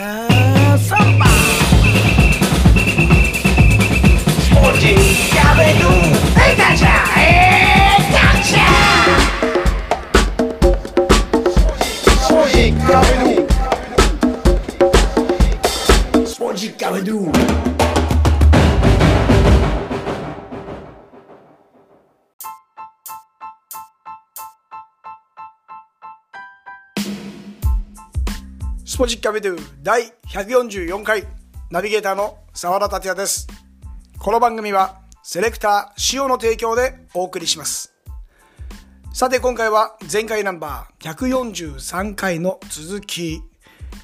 Have somebody. ポジックアベドゥ第144回ナビゲーターの澤田達也です。この番組はセレクター塩の提供でお送りします。さて今回は前回ナンバー143回の続き、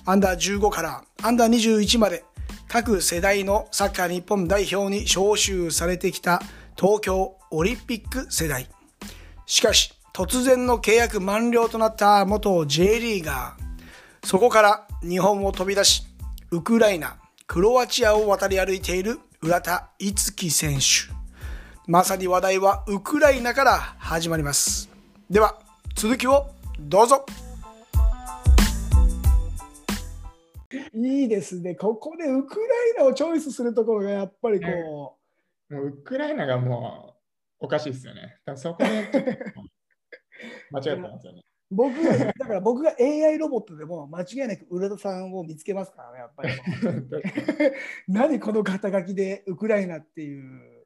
アンダー15からアンダー21まで各世代のサッカー日本代表に招集されてきた東京オリンピック世代。しかし突然の契約満了となった元 J リーガー、そこから日本を飛び出し、ウクライナ、クロアチアを渡り歩いている浦田樹選手。まさに話題はウクライナから始まります。では、続きをどうぞ。いいですね。ここでウクライナをチョイスするところがやっぱりこもうウクライナがもうおかしい ですよね。そこで間違ってますよね。う、僕、だから僕が AI ロボットでも間違いなく浦田さんを見つけますからね、やっぱり。何この肩書きでウクライナっていう。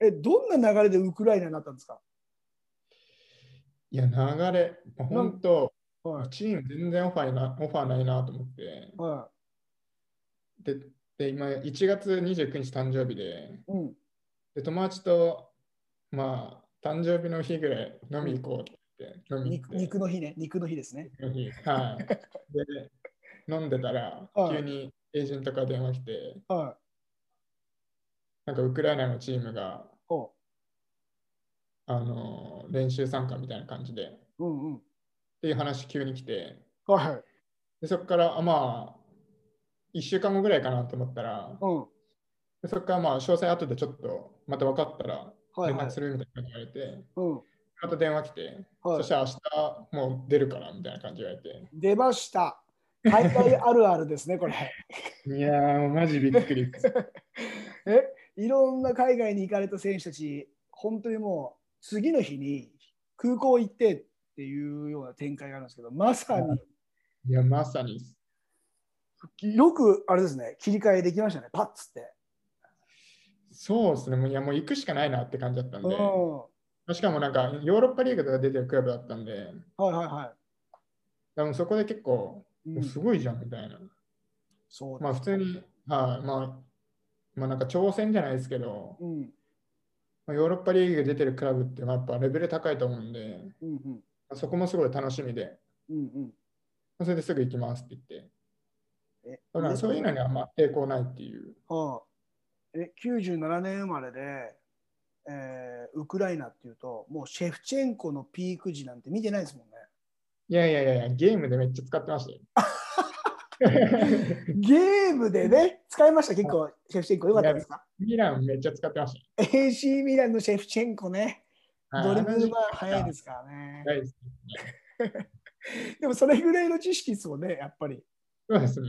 え、どんな流れでウクライナになったんですか？いや、流れ、本当、はい。チーム全然オファーなオファーないなと思って。はで、で今、1月29日誕生日で、い。うん。で友達と、まあ、誕生日の日ぐらい飲み行こうって肉肉の日ね。肉の日ですね。はい。で、飲んでたら、はい急にエージェントから電話来て、はい。なんかウクライナのチームが、ほあの練習参加みたいな感じで、っう。うんうん。ていう話急に来て、はい。でそこから、あまあ、1週間後ぐらいかなと思ったら、うん。でそこからまあ詳細後でちょっとまた分かったらはいはい連絡す。るみたいな言われて、うん。また電話来て、はいそしたら明日もう出るからみたいな感じで言われ出ました。大会あるあるですね、これ。て。いやー、もうマジびっくり。え、いろんな海外に行かれた選手たち、本当にもう次の日に空港行ってっていうような展開があるんですけど、まさにいや、まさに。よくあれですね、切り替えできましたね、パッつって。そうですね、もういやもう行くしかないなって感じだったんうん。しかもなんかヨーロッパリーグとか出てるクラブだったんで、いはいはでもそこで結構、い。うん、すごいじゃんみたいな。そうですまあ普通に、はい、まあ、まあなんか挑戦じゃないですけど、うん。まあ、ヨーロッパリーグ出てるクラブってまあやっぱレベル高いと思うんで、うんうん。まあそこもすごい楽しみで、うんうん。まあそれですぐ行きますって言って、えだからそういうのにはまあ抵抗ないっていう。はあ、え97年生まれで、えーウクライナっていうと、もうシェフチェンコのピーク時なんて見てないですもんね。いやいやいやゲームでめっちゃ使ってましたよ。ゲームでね、使いました、結構、シェフチェンコよかったですか？ミランめっちゃ使ってまし ?AC ミランのシェフチェンコね。ドリブルはは速いですからね。でもそれぐらいの知識ですもんね、やっぱり。そうですね。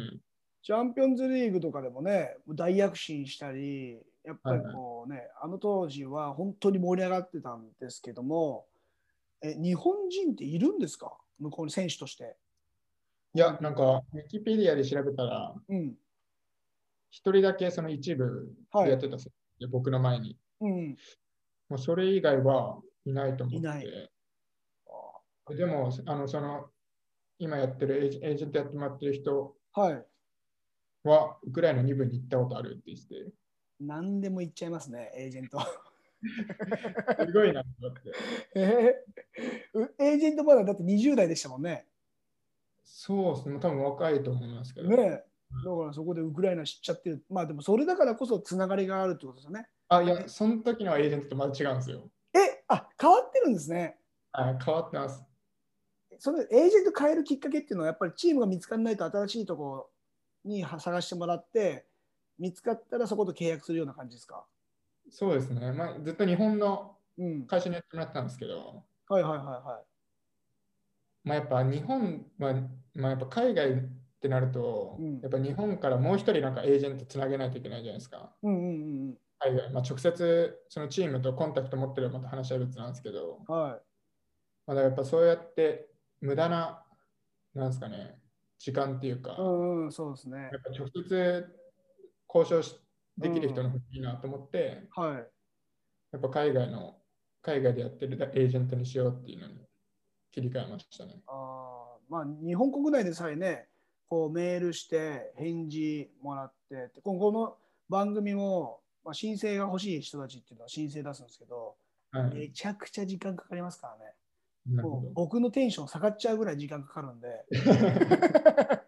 チャンピオンズリーグとかでもね、大躍進したり、やっぱりこうね、あの当時は本当に盛り上がってたんですけども、え日本人っているんですか？向こうに選手として。いや、なんか、ウィキペディアで調べたら、うん。一人だけその一部はいやってたんですよ、僕の前に。うん。もうそれ以外はいないと思って。いないでも、あの、その、今やってるエージェントやってもらってる人はい。は、ウクライナ2部に行ったことあるって言ってて、何でも言っちゃいますね、エージェント。すごいなと思って。えーうエージェントまだだって20代でしたもんね。そうですね、多分若いと思いますけど。ねだからそこでウクライナ知っちゃってる。まあでもそれだからこそつながりがあるってことですよね。あ、いや、その時のエージェントとまた違うんですよ。え、あ変わってるんですね。あ変わってます。そのエージェント変えるきっかけっていうのはやっぱりチームが見つからないと新しいところに探してもらって見つかったらそこと契約するような感じですか？そうですね。まあ、ずっと日本のうん。会社にやってもらってたんですけど、はいはいはいはまあ、やっぱ日本は、まあ、やっぱ海外ってなると、うんやっぱ日本からもう一人なんかエージェントつなげないといけないじゃないですか。うんうん海外、まあ、直接そのチームとコンタクト持ってるまた話は別なんですけど、うん。はい。まあ、だやっぱそうやって無駄な、なんですかね、時間っていうか、うんうん、そうですねや。っぱ直接交渉しできる人の方がいいなと思って、はい。やっぱ海外の、海外でやってるエージェントにしようっていうのに切り替えましたね。あーまあ、日本国内でさえね、こうメールして返事もらってって、今後の番組も、まあ、申請が欲しい人たちっていうのは申請出すんですけど、はい。めちゃくちゃ時間かかりますからね。僕のテンション下がっちゃうぐらい時間かかるんで、ど。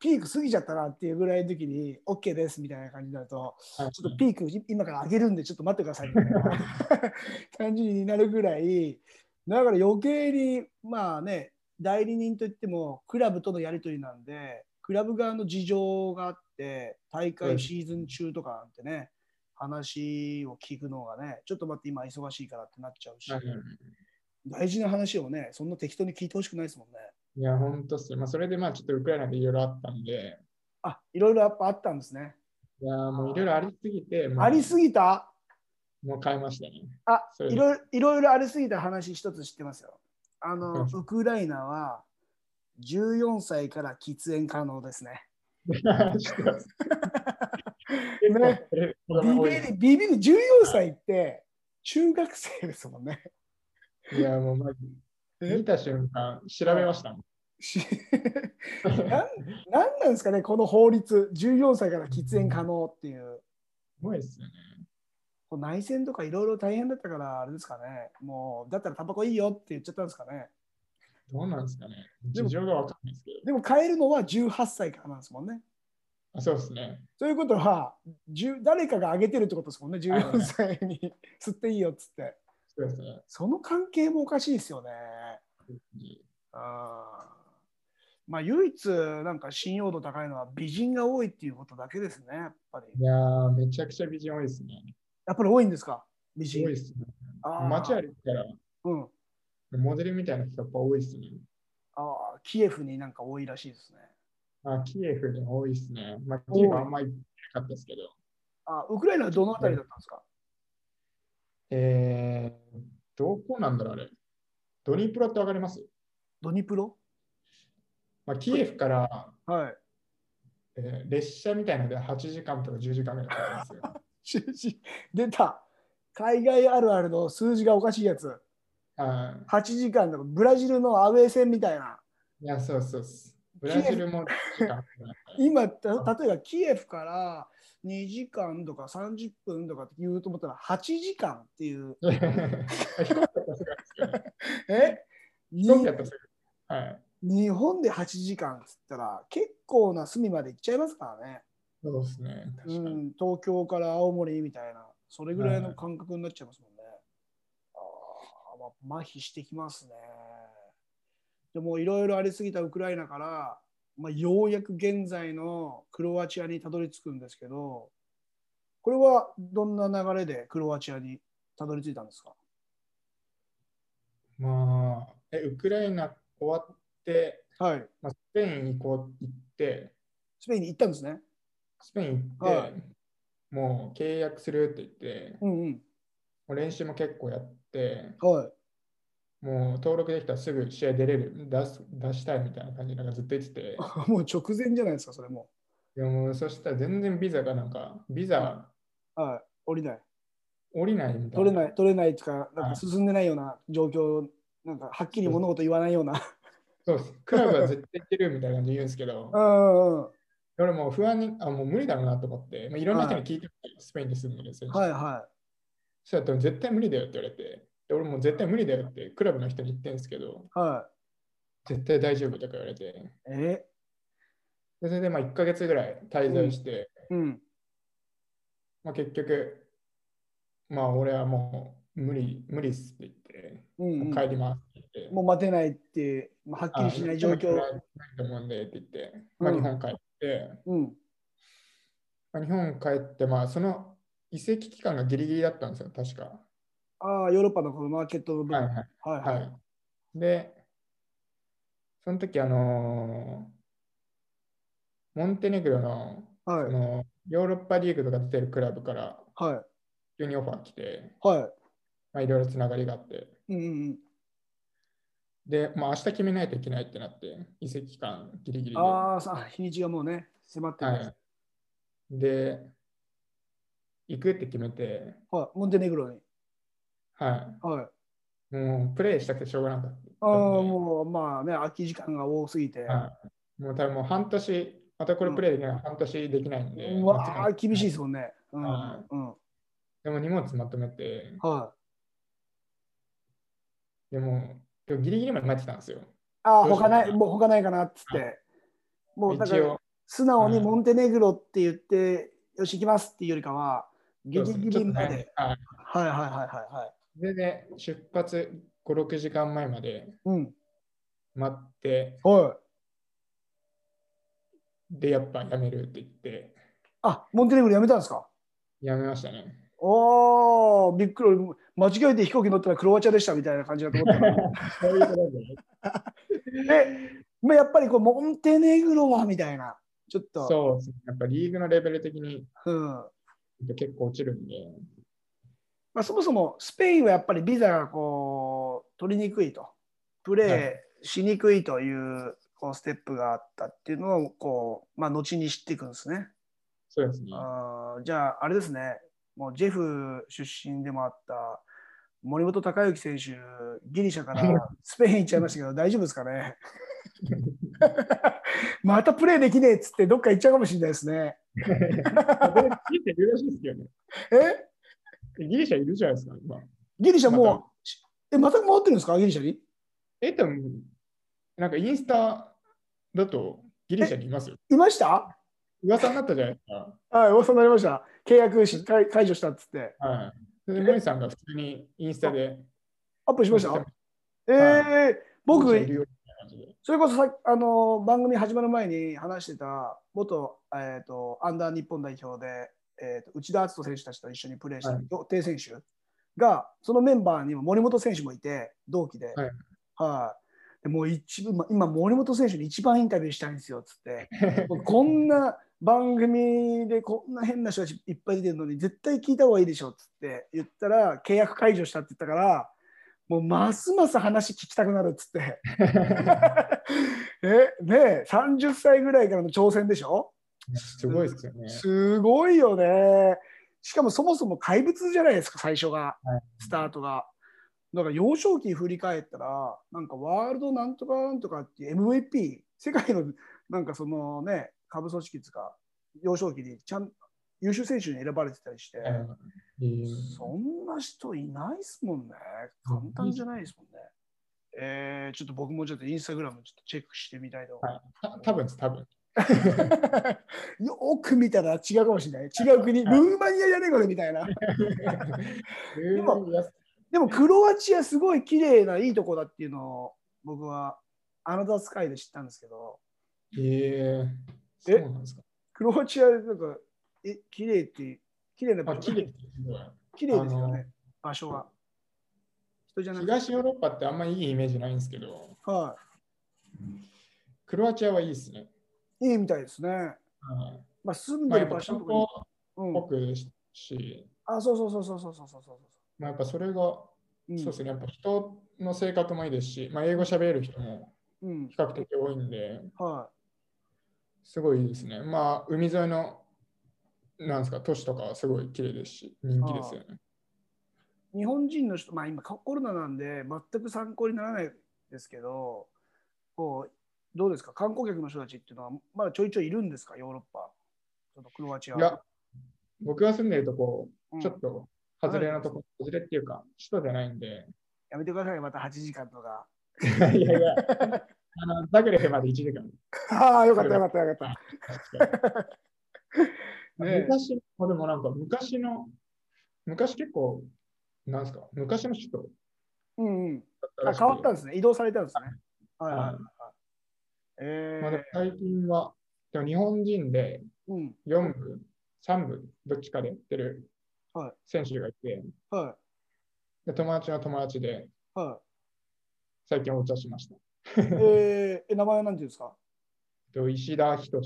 ピーク過ぎちゃったなっていうぐらいの時に OK ですみたいな感じになると、はい。ちょっとピーク今から上げるんでちょっと待ってくださいみたいな。感じになるぐらい、だから余計にまあね、代理人といってもクラブとのやり取りなんで、クラブ側の事情があって、大会シーズン中とかなんてね、話を聞くのがね、ちょっと待って今忙しいからってなっちゃうし、はいはい大事な話をね、そんな適当に聞いてほしくないですもんね。いや、本当っすよ。まあ、それでまあちょっとウクライナでいろいろあったんで、あ、いろいろやっぱあったんですね。いや、もういろいろありすぎて、ありすぎた？もう変えましたね。あいろいろいろいろありすぎた話一つ知ってますよ。あの、うんウクライナは14歳から喫煙可能ですね。知ってます 結構ねビビり、ビビり14歳って中学生ですもんね。いや、もうマジえ？見た瞬間、調べましたもん。し なんなんなんですかね、この法律、14歳から喫煙可能っていう。すごいですよね。内戦とかいろいろ大変だったから、あれですかね、もう、だったらタバコいいよって言っちゃったんですかね。どうなんですかね。事情がわかんないですけど。でも変えるのは18歳からなんですもんね。あそうですね。ということは、10誰かが上げてるってことですもんね、14歳に吸っていいよっつって。そうですね。その関係もおかしいですよね。あーまあ、唯一なんか信用度高いのは美人が多いっていうことだけですね、やっぱり。いやー、めちゃくちゃ美人多いですね。やっぱり多いんですか、美人。多いですね。街歩いたら、うん、モデルみたいな人やっぱ多いですね。あーキエフになんか多いらしいですね。あキエフに多いですね。まあ、キエフあんまり行かったですけど。あウクライナはどのあたりだったんですか？えー、どこなんだろう、あれ。ドニプロってわかります？ドニプロ？まあ、キエフから、はい。えー列車みたいなので8時間とか10時間ぐらいかかるんですよ。出た海外あるあるの数字がおかしいやつ。あ8時間とかブラジルのアウェー戦みたいな。いや、そうそう。ブラジルも今、た例えばキエフから2時間とか30分とかって言うと思ったら8時間っていう。え？はい。日本で8時間っつったら結構な隅まで行っちゃいますからね。そうですね。確かうに。ん、東京から青森みたいな、それぐらいの感覚になっちゃいますもんね。ああ、まあ、麻痺してきますね。でもいろいろありすぎたウクライナから、まあ、ようやく現在のクロアチアにたどり着くんですけど、これはどんな流れでクロアチアにたどり着いたんですか？まあ、え、ウクライナ終わって、はい。まあ、スペイン行こう行って、スペインに行ったんですね。スペイン行って、はいもう契約するって言って、もうんうん。う練習も結構やって、はい。もう登録できたらすぐ試合出れる、出す出したいみたいな感じでなんかずっと言ってて、もう直前じゃないですか、それも。いやもうそしたら全然ビザがなんか、ビザはい。降りない。降りないみたいな。取れない、取れないっていうか、なんはいか進んでないような状況、なんかはっきり物事言わないような。そうです。クラブは絶対行ってるみたいな感じで言うんですけど う、んうん。俺もう不安に、あ、もう無理だろうなと思って、まあ、いろんな人に聞いてみて、スペインに住んでる選手。はいはそうやったら絶対無理だよって言われて、で俺も絶対無理だよってクラブの人に言ってるんですけど、い。は絶対大丈夫とか言われて、い。え？でそれでまあ1ヶ月ぐらい滞在して、うん。まあ、結局、まあ俺はもう無理、無理っすって言って、うん、うん。帰りますって言って、もう待てないって、まあはっきりしない状況。あないと思うんでって言って、まあ、うん日本帰って、うん。まあ、日本帰って、まあその移籍期間がギリギリだったんですよ、確か。ああ、ヨーロッパのこのマーケットの部分。はいはいはい。はい。はい、で、その時あのモンテネグロのはい。そのヨーロッパリーグとか出てるクラブからはい。急にオファー来て、はまあ、いろいろつながりがあって、い。うんうんうん。で、まあ、明日決めないといけないってなって、移籍期間ギリギリで。ああ、さ日にちがもうね、迫ってるんです。はい、で、行くって決めて、はい。モンテネグロに。ははい。い、もうプレイしたくてしょうがなかったああ。もう、まあね、空き時間が多すぎて。はい、もう多分もう半年、またこれプレイできない、半年できないんで、うわあ、厳しいですもんね。うん。はうん。でも荷物まとめて、はい。でも、でもギリギリまで待ってたんですよ。ああ、他ない、もう他ないかなっつって。もうだから素直にはいモンテネグロって言って、よし、行きますっていうよりかは、ギリギリまで。ねはいはいはいはいでね、出発5、6時間前までうん。待って、はい。で、やっぱやめるって言って、あ、モンテネグロやめたんですか？やめましたね。おー、びっくり。間違えて飛行機乗ったらクロアチアでしたみたいな感じだと思ったの そういうことで、で、まあ、やっぱりこうモンテネグロはみたいな。ちょっと。そうですね。やっぱリーグのレベル的にうん結構落ちるんで、まあ、そもそもスペインはやっぱりビザがこう取りにくいと。プレーしにくいというこうステップがあったっていうのをこう、まあ、後に知っていくんですね。そうですね。あーじゃあ、あれですね、もうジェフ出身でもあった森本孝之選手、ギリシャから スペイン行っちゃいましたけど、大丈夫ですかね？またプレーできねえっつって、どっか行っちゃうかもしれないですね。え？ギリシャいるじゃないですか、今。ギリシャもう、まえ、また戻ってるんですか、ギリシャに？え、でも、なんかインスタだとギリシャにいますよ。いました？噂になったじゃないですか。はい、噂になりました。契約し解解除したっつって。はい。で、森さんが普通にインスタで。アップしました？はいえー、僕、それこそさあの番組始まる前に話してた元、えー、とアンダー日本代表で、えー、と内田篤人選手たちと一緒にプレーしたはい。予定選手がそのメンバーにも森本選手もいて同期で,、はい。はもう一番今森本選手に一番インタビューしたいんですよっつって。こんな番組でこんな変な人たちいっぱい出てるのに絶対聞いた方がいいでしょっつって言ったら契約解除したって言ったからもうますます話聞きたくなるっつって。えねえ30歳ぐらいからの挑戦でしょ？すごいですよね。すごいよね。しかもそもそも怪物じゃないですか、最初が、はいスタートが。だから幼少期振り返ったら、なんかワールドなんとかなんとかっていう MVP、世界のなんかそのね、下部組織ですか、幼少期にちゃん優秀選手に選ばれてたりして、そんな人いないですもんね。簡単じゃないですもんね。えー、ちょっと僕もちょっとインスタグラムちょっとチェックしてみたいと思います。た多分です、多分。よく見たら違うかもしれない。違う国、ルーマニアじゃねえこれみたいな。でもでもクロアチアすごい綺麗ないいとこだっていうのを僕はアナザースカイで知ったんですけど、えー、そうなんですか。クロアチアなんか、え、綺麗って、綺麗な場あ、所綺麗綺麗ですよね、場所が。人じゃなくて。東ヨーロッパってあんまりいいイメージないんですけど、はクロアチアはいいですね。いいみたいですね。はい、まあ、住んでる場所もか、まあ、僕、うん、し、あ、そうそうそうそうそうそうそうまあ、やっぱそれが、うん、そうですね、やっぱ人の性格もいいですし、まあ、英語喋れる人も比較的多いんで、うん、はい、すごいですね。まあ、海沿いの、なんですか、都市とかはすごい綺麗ですし、人気ですよね。日本人の人、まあ今コロナなんで全く参考にならないですけど、こうどうですか？観光客の人たちっていうのはまだちょいちょいいるんですか？ヨーロッパ、そのクロアチア。いや、僕が住んでるとこ、うん。ちょっと外れのとこ、外れっていうか、首都じゃないんで、やめてください、また。8時間とか。いやいや、あのザグレブまで1時間。ああ、よかったよかったよかった。昔の、でもなんか昔の、昔結構、なんですか、昔の首都。うんうん。あ変わったんですね。移動されたんですね。はい。はいまあ、最近は、でも日本人でうん。4部、3部、どっちかでやってるはい選手がいて、はで友達の友達でいは最近お茶しました。い。えー、え名前は何ていうんですか？と石田仁。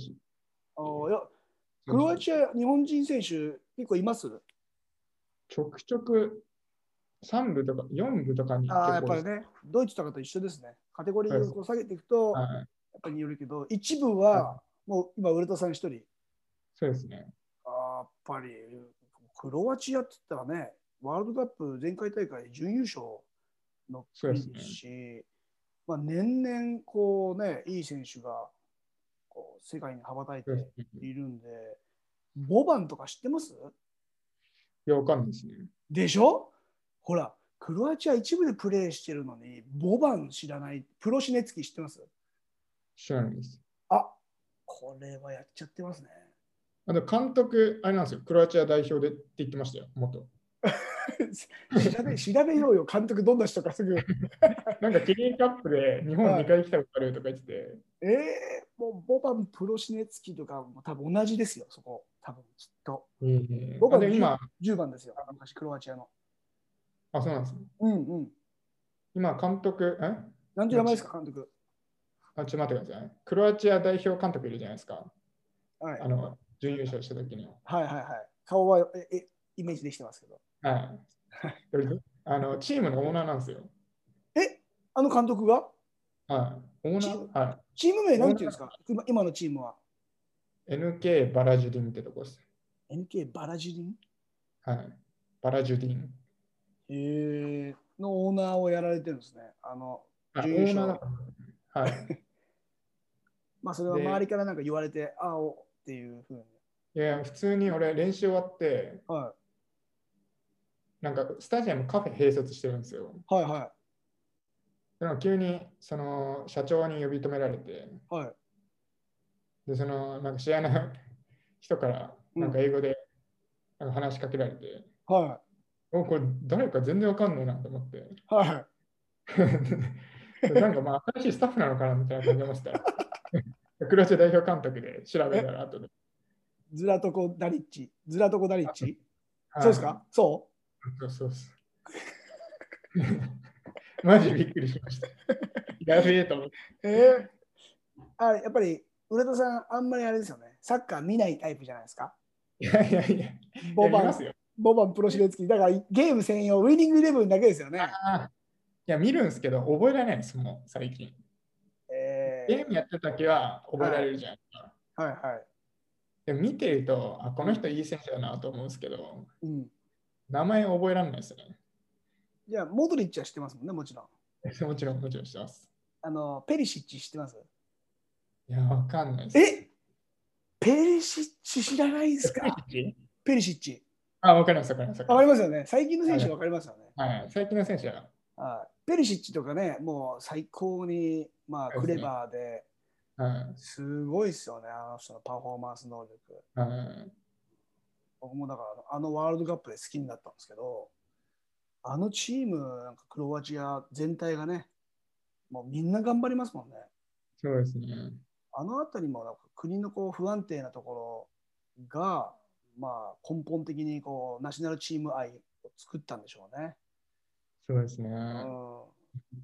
あーいやクロアチア、日本人選手結構います？ちょくちょく3部とか4部とかにああ、やっぱりね、ドイツとかと一緒ですね。カテゴリーを下げていくと、やはい、っぱりによるけど、一部はもう今、浦田さん一人。そうですね。やっぱり、クロアチアって言ったらね、ワールドカップ前回大会準優勝の国ですし、まあ、年々こうね、いい選手がこう世界に羽ばたいているんで、ボバンとか知ってます？いや、わかんないですね。でしょ？ほら、クロアチア一部でプレーしてるのに、ボバン知らない、プロシネツキ知ってます？知らないです。あこれはやっちゃってますね。あと監督、あれなんですよ、クロアチア代表でって言ってましたよ、元。調べ調べようよ、監督どんな人かすぐ。なんかキリンカップで日本2回来たことあるとか言ってて、えー、もうボバン、プロシネツキとかも多分同じですよ、そこ。多分きっと。えー僕は今、10番ですよ、昔クロアチアの。あ、そうなんですね。うんうん。今、監督、え？なんて名前ですか、監督。あ、ちょっと待ってください。クロアチア代表監督いるじゃないですか。はい、あの、準優勝した時に。はいはいはい。顔はええイメージできてますけど。はい。あの、チームのオーナーなんですよ。えあの監督が？はい。オーナチーはチーム名なんていうんですか？今今のチームは。い。NK バラジュディンってとこです。NK バラジリン？はい。バラジュディン。えー、のオーナーをやられてるんですね。あの、あオ準優勝ーナーはい。まあそれはで周りからなんか言われて、あおっていうふうに。いや、普通に俺練習終わって、はなんかスタジアムカフェ併設してるんですよ。いはいはでも急にその社長に呼び止められて、いはい。で、そのなんか試合の人からなんか英語でなんか話しかけられて、はおこれ誰か全然わかんないなと思って。いはい。で なんかまあ新しいスタッフなのかなみたいな感じでました。クロアチア代表監督で調べたら後で。ズラトコ・ダリッチ？ズラトコ・ダリッチ？はいそうですか？そそうそうそう。マジびっくりしました。やべえと思って。うえー、あやっぱり、浦田さん、あんまりあれですよね。サッカー見ないタイプじゃないですか？いやいやいや、ボバン。ボバンプロシレツキ。だからゲーム専用、ウィニングイレブンだけですよね。あいや、見るんですけど、覚えられないです、もう最近。えゲームやってた時は覚えられるじゃないですか。ー、はいはい。でも見てると、あ、この人いい選手だなと思うんですけど、うん。名前覚えられないですよね。じゃあ、モドリッチは知ってますもんね、もちろん。もちろん、もちろんしてます。あの、ペリシッチ知ってます？いや、わかんないです。え？ペリシッチ知らないですか？ペリシッチ？あ、わかります、わかります。わかりりますよね。最近の選手わかりますよね。はい、最近の選手は、はいペリシッチとかね、もう最高に、まあ、クレバーで、はい、すごいですよね、あの人のパフォーマンス能力。はい、僕もだから、あのワールドカップで好きになったんですけど、あのチーム、なんかクロアチア全体がね、もうみんな頑張りますもんね。そうですね。あのあたりもなんか国のこう不安定なところが、まあ、根本的にこうナショナルチーム愛を作ったんでしょうね。そうですね。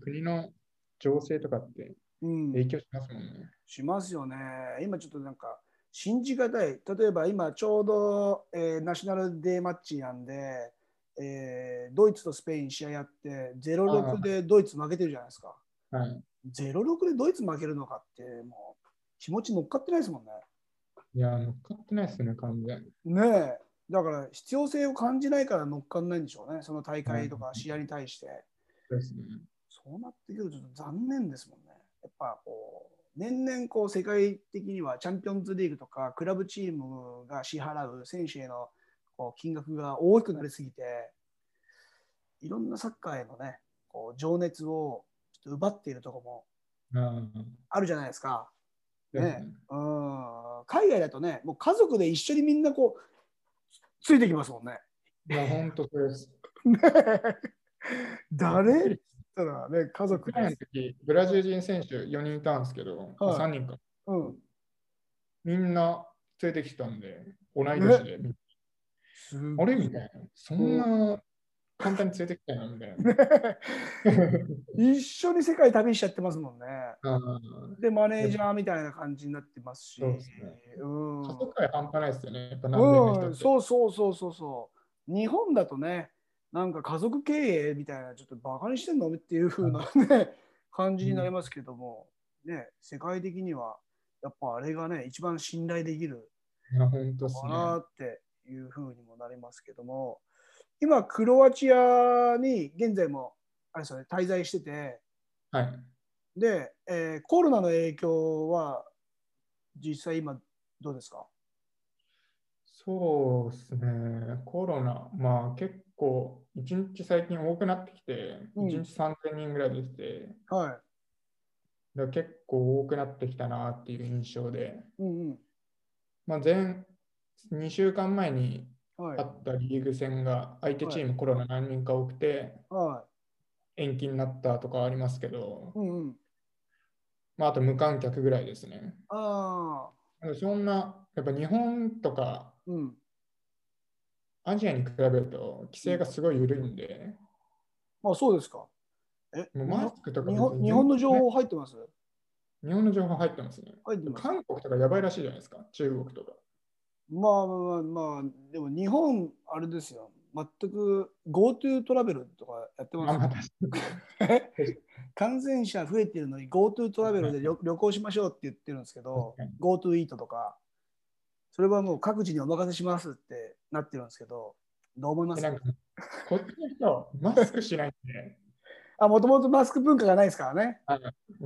国の情勢とかってうん、うん影響しますもんね。しますよね。今ちょっとなんか信じがたい。例えば今ちょうど、えーナショナルデーマッチなんで、えードイツとスペイン試合やって0-6でドイツ負けてるじゃないですか。はい。0-6でドイツ負けるのかってもう気持ち乗っかってないですもんね。いや、乗っかってないですね、完全に。ねえ。だから必要性を感じないから乗っかんないんでしょうね。その大会とか試合に対して。そうですね。そうなってくるとちょっと残念ですもんね。やっぱこう、年々こう世界的にはチャンピオンズリーグとかクラブチームが支払う選手へのこう金額が大きくなりすぎて、いろんなサッカーへのね、こう情熱をちょっと奪っているところもああるじゃないですか。あ、ねうん海外だとね、もう家族で一緒にみんなこう、ついてきますもんね。いや、本当そうです。ね誰ったらね、家ウ族の時、ブラジル人選手4人いたんですけど、はい3人か。うん。みんな連れてきたんで、同い年で。すあれみたいな。そんな簡単に連れてきたよみたいな。一緒に世界旅しちゃってますもんね。あで、マネージャーみたいな感じになってますし。そうですねうんー加速感半端ないですよね。やっぱそうそうそうそうそう。日本だとね、なんか家族経営みたいな、ちょっとバカにしてんの？っていう風なね、感じになりますけども、ね、世界的には、やっぱあれがね、一番信頼できるかね。なっていう風にもなりますけども、今、クロアチアに現在もあれですよ、ね、滞在してて、はい。で、えーコロナの影響は実際今どうですか？そうですね。コロナ、まあ結構、一日最近多くなってきて、うん一日3000人ぐらいできて、はだから結構多くなってきたなっていう印象で、い。うんうん。まあ、前2週間前にはいあ。ったリーグ戦が相手チームコロナ何人か多くては延期になったとかありますけどい。、うんうん。まあ、あと無観客ぐらいですね。ああ。そんな、やっぱ日本とかうん。アジアに比べると規制がすごい緩いんで、まあそうですか。え、マスクとか日本日本の情報入ってます？日本の情報入ってますね。韓国とかやばいらしいじゃないですか、中国とか。まあまあまあまあ、でも日本、あれですよ。全く GoTo トラベルとかやってます。確かに感染者増えてるのに GoTo トラベルで旅旅行しましょうって言ってるんですけど、GoTo イートとか、それはもう各自にお任せしますってなってるんですけど、どう思います？かこっちの人、マスクしないんで、あ、もともとマスク文化がないですからね。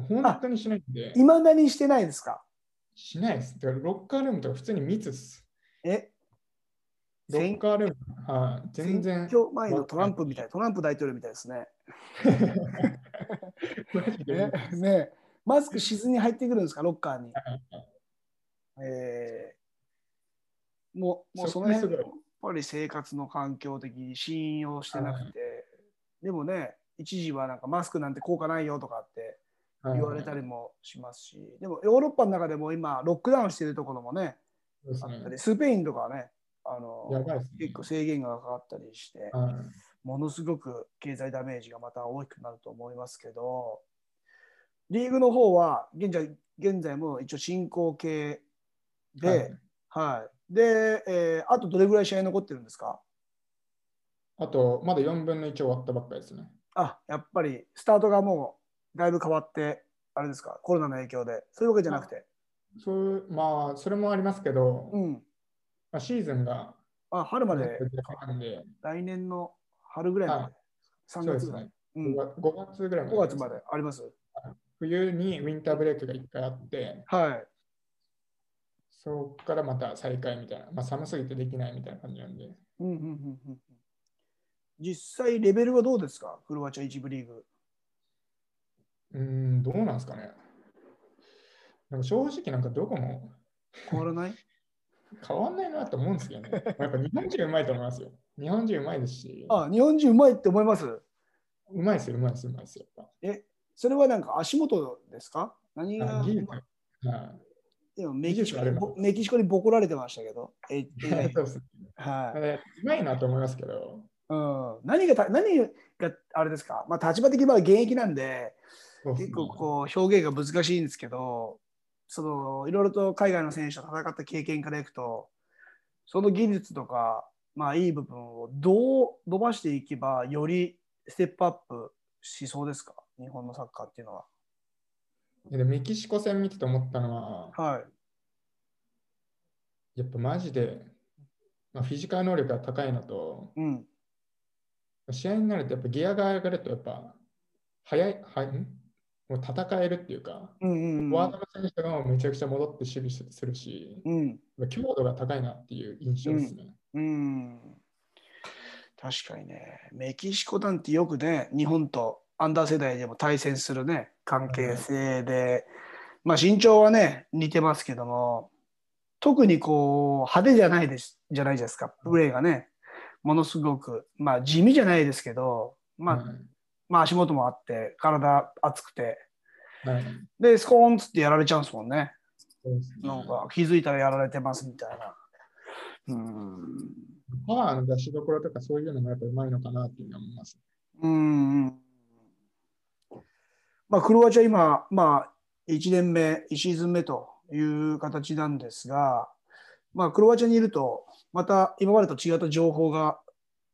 本当にしないんで、いまだにしてないですか？しないです。だからロッカールームとか普通に密です。え？ロッカールーム、はい、全然。選挙前のトランプみたい、トランプ大統領みたいですね。ねね。マスクしずに入ってくるんですか、ロッカーに。えーもうもうその辺、やっぱり生活の環境的に信用してなくて、でもね、一時はなんかマスクなんて効果ないよとかって言われたりもしますし、でもヨーロッパの中でも今、ロックダウンしてるところもね、スペインとかはね、あのね。結構制限がかかったりして、はいものすごく経済ダメージがまた大きくなると思いますけど、リーグの方は現在現在も一応進行形で、はい。はい。で、えーあとどれぐらい試合残ってるんですか？あと、まだ4分の1終わったばっかりですね。あ、やっぱりスタートがもうだいぶ変わって、あれですか、コロナの影響で、そういうわけじゃなくて。そうまあ、それもありますけど、うん。まあ、シーズンがあ、春まで、なんで、来年の春ぐらいまで、はい3そうで月ぐらい。すね。うん、5 5月ぐらいまで。5月まであります。冬にウィンターブレイクが1回あって、はい。そこからまた再開みたいな、まあ、寒すぎてできないみたいな感じなんで、うんうんうんうんうん実際、レベルはどうですか、クロアチア1部リーグ。うーん、どうなんですかね。なんか正直なんかどこも変わらない？変わんないなと思うんですけどね。やっぱ日本人うまいと思いますよ。日本人うまいですし、あ、日本人うまいって思います？うまいですよ、うまいです、うまいですよ。え、それはなんか足元ですか？何が？技術。はい。でもメキシコメキシコにボコられてましたけど。ええ そうですはい。ねうまいなと思いますけど、うん、何がた何があれですか、まあ、立場的には現役なんで、そうっすね。結構こう表現が難しいんですけど、そのいろいろと海外の選手と戦った経験からいくと、その技術とか、まあ、いい部分をどう伸ばしていけば、よりステップアップしそうですか、日本のサッカーっていうのは。でメキシコ戦見てて思ったのは、はい。やっぱマジで、まあ、フィジカル能力が高いのと、うん。試合になるとやっぱギアが上がるとやっぱ早い、はい、ん？もう戦えるっていうか、うんうんうん。ワードの選手がめちゃくちゃ戻って守備するし、うん。強度が高いなっていう印象ですね。うん。確かにね、メキシコなんてよくね、日本とアンダー世代でも対戦するね、関係性で、まあ身長はね、似てますけども、特にこう派手じゃないですじゃないですか、プレーがね、ものすごく、まあ地味じゃないですけど、まあ、はいまあ足元もあって、体熱くて、はいで、スコーンっつってやられちゃうんですもんね。なんか気づいたらやられてますみたいな。うん。パワーの出しどころとかそういうのもやっぱうまいのかなっていうのは思います。うん。まあ、クロアチア今、まあ、1年目、1シーズン目という形なんですが、まあ、クロアチアにいると、また今までと違った情報が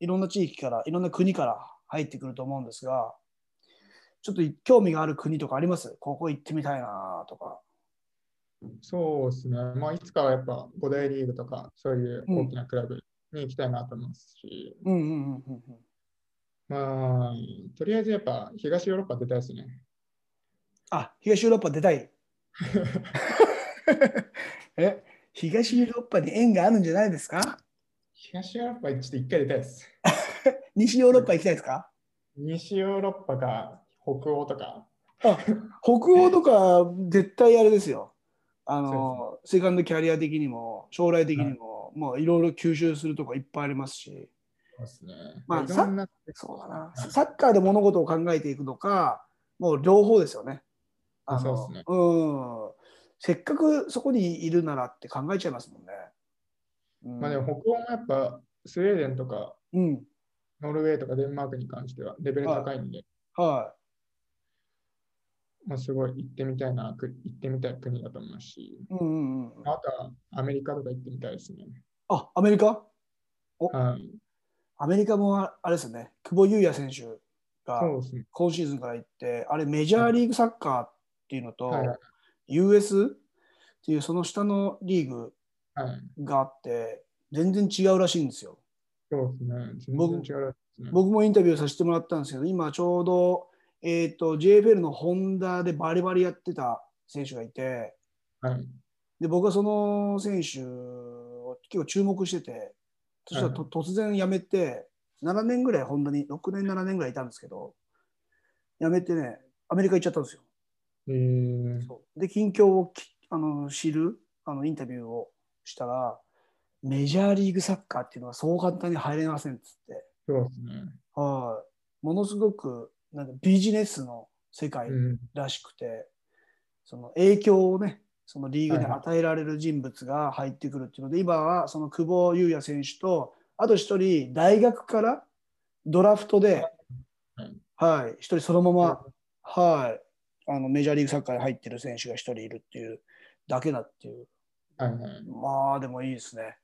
いろんな地域から、いろんな国から入ってくると思うんですが、ちょっと興味がある国とかあります？ここ行ってみたいなとか。そうですね。まあ、いつかはやっぱ5大リーグとかそういう大きなクラブに行きたいなと思いますし。まあ、とりあえずやっぱ東ヨーロッパ出たいですね。あ、東ヨーロッパ出たい。え、東ヨーロッパに縁があるんじゃないですか？東ヨーロッパちょっと一回出たいです。西ヨーロッパ行きたいですか？西ヨーロッパか北欧とか。あ北欧とか絶対あれですよ。あそのセカンドキャリア的にも将来的にも、もういろいろ吸収するとこいっぱいありますし、そうですね。まあいろんなそうだな。サッカーで物事を考えていくのか、もう両方ですよね。あのそうですねうん。せっかくそこにいるならって考えちゃいますもんね。うん、まあでも北欧もやっぱスウェーデンとかうん。ノルウェーとかデンマークに関してはレベル高いんで、はまあ、すごい行ってみたいな、く行ってみたい国だと思うし、い。うんうんうん。あとはアメリカとか行ってみたいですね。あ、アメリカ？はい。アメリカもああれですよね。久保優也選手が。今シーズンから行って、あれメジャーリーグサッカーっていうのと、はいはい US っていうその下のリーグはい。があって、全然違うらしいんですよ。そうですね。全僕然違うですね。僕もインタビューさせてもらったんですけど、今ちょうど、えー、と JFL のホンダでバリバリやってた選手がいて、はい。で僕はその選手を結構注目してて、そしたらと突然辞めて、7年ぐらいホンダに、6年、7年ぐらいいたんですけど、辞めてね、アメリカ行っちゃったんですよ。えー、で、近況をきあの知るあのインタビューをしたら、メジャーリーグサッカーっていうのはそう簡単に入れませんっつって、そう。ですね。はい、ものすごくなんかビジネスの世界うん。らしくて、その影響をね、そのリーグにはいはい。与えられる人物が入ってくるっていうので、今はその久保優也選手と、あと一人、大学からドラフトで、はい。はい、一人そのまま、はい、あのメジャーリーグサッカーに入ってる選手が一人いるっていうだけだっていう。はいはい。まあでもいいですね。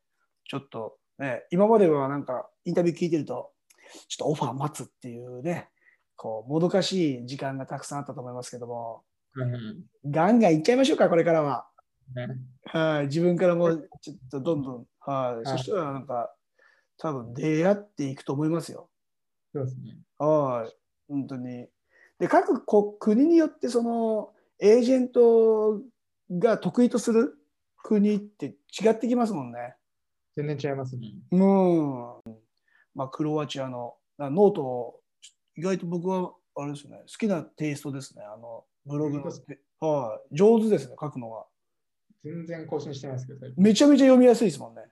ちょっとね、今まではなんかインタビュー聞いてると、ちょっとオファー待つっていうね、こう、もどかしい時間がたくさんあったと思いますけども、ガンガンいっちゃいましょうか、これからは。ねはい、自分からもちょっとどんどん、はい、はいそしたらなんか、多分出会っていくと思いますよ。そうですね。はい、本当に。で、各国国によって、その、エージェントが得意とする国って違ってきますもんね。全然違いますね。うん。まあ、クロアチアのなノート、意外と僕は、あれですね、好きなテイストですね。あの、ブログの。はい。上手ですね、書くのが。全然更新してないですけど、めちゃめちゃ読みやすいですもんね。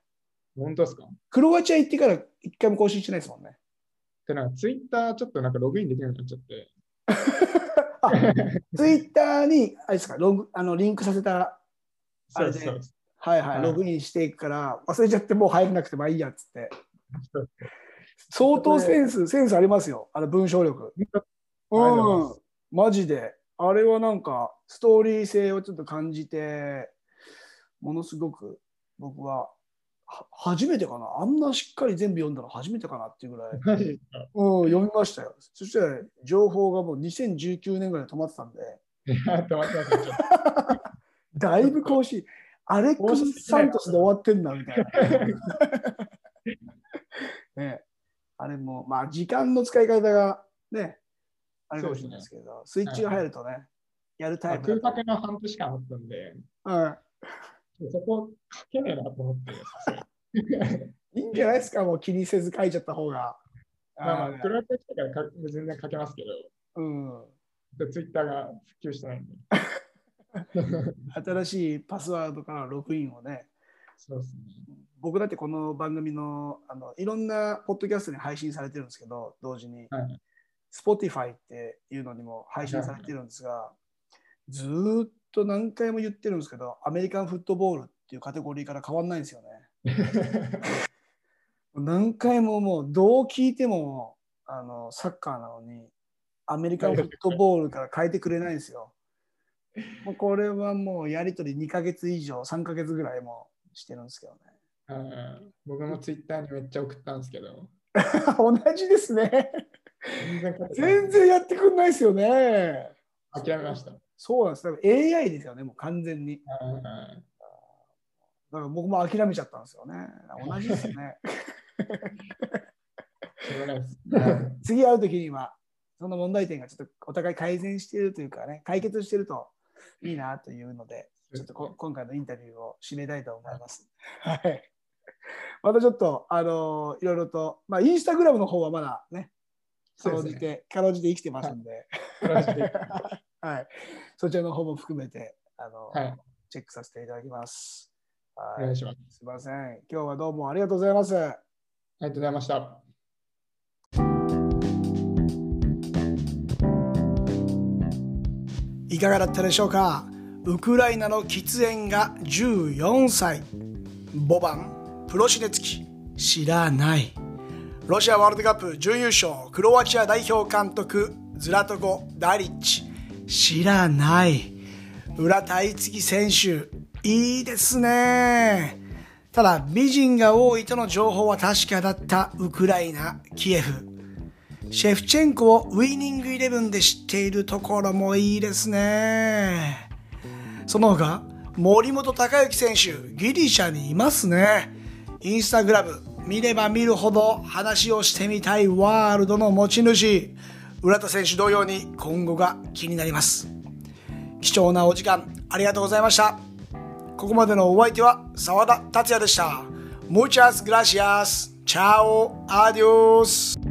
本当ですか？クロアチア行ってから一回も更新してないですもんね。で、なんかツイッターちょっとなんかログインできなくなっちゃって。あツイッターに、あれですか、ログあのリンクさせた、あそうれでそうです。はいはい、はいログインしていくから、忘れちゃってもう入れなくてもいいやっつって。そう相当センス、センスありますよ、あの文章力。うん、マジで。あれはなんか、ストーリー性をちょっと感じて、ものすごく僕は、は初めてかな。あんなしっかり全部読んだの初めてかなっていうぐらい、うん、読みましたよ。そして、情報がもう2019年ぐらいで止まってたんで、止まってますねちょっだいぶ更新、アレックス・サントスで終わってんだみたいな。ね、あれも、まあ、時間の使い方がね、あれかもしれないですけど、スイッチが入るとね、やるタイと。プ空白の半年間あったんで、うんそこ書けねえなと思って。いいんじゃないですか、もう気にせず書いちゃった方が。まあまあ、クあロアチア来たからか全然書けますけーうん、ど、ツイッターが普及してないんで。新しいパスワードからログインをね、そうですね。僕だってこの番組のあのいろんなポッドキャストに配信されてるんですけど、同時に、はい。Spotify っていうのにも配信されてるんですが、ずーっと何回も言ってるんですけど、アメリカンフットボールっていうカテゴリーから変わんないんですよね。何回ももうどう聞いてもあのサッカーなのにアメリカンフットボールから変えてくれないんですよ。もうこれはもうやり取り2ヶ月以上3ヶ月ぐらいもしてるんですけどね。うん僕もツイッターにめっちゃ送ったんですけど、同じですね。全然やってくんないですよね。諦めました。そうなんです。AI ですよね、もう完全に。うんだから僕も諦めちゃったんですよね。同じですね。次会うときには、その問題点がちょっとお互い改善しているというかね、解決しているといいなというので、ちょっとこ今回のインタビューを締めたいと思います。はい。またちょっと、あのいろいろと、まあ、インスタグラムの方はまだね、かろうじて、かろうじて生きてますんで、マジではい。そちらの方も含めて、あの、はい、チェックさせていただきます。おはい。願いします。すみません。今日はどうもありがとうございます。ありがとうございました。いかがだったでしょうか？ウクライナの喫煙が14歳。ボバンプロシネツキ知らない。ロシアワールドカップ準優勝。クロアチア代表監督ズラトコ・ダリッチ。知らない。浦田樹選手。いいですね。ただ美人が多いとの情報は確かだったウクライナキエフ。シェフチェンコをウイニングイレブンで知っているところもいいですね。その他、森本隆之選手、ギリシャにいますね。インスタグラム、見れば見るほど話をしてみたいワールドの持ち主。浦田選手同様に今後が気になります。貴重なお時間ありがとうございました。ここまでのお相手は沢田達也でした。Muchas gracias. Chao. Adios.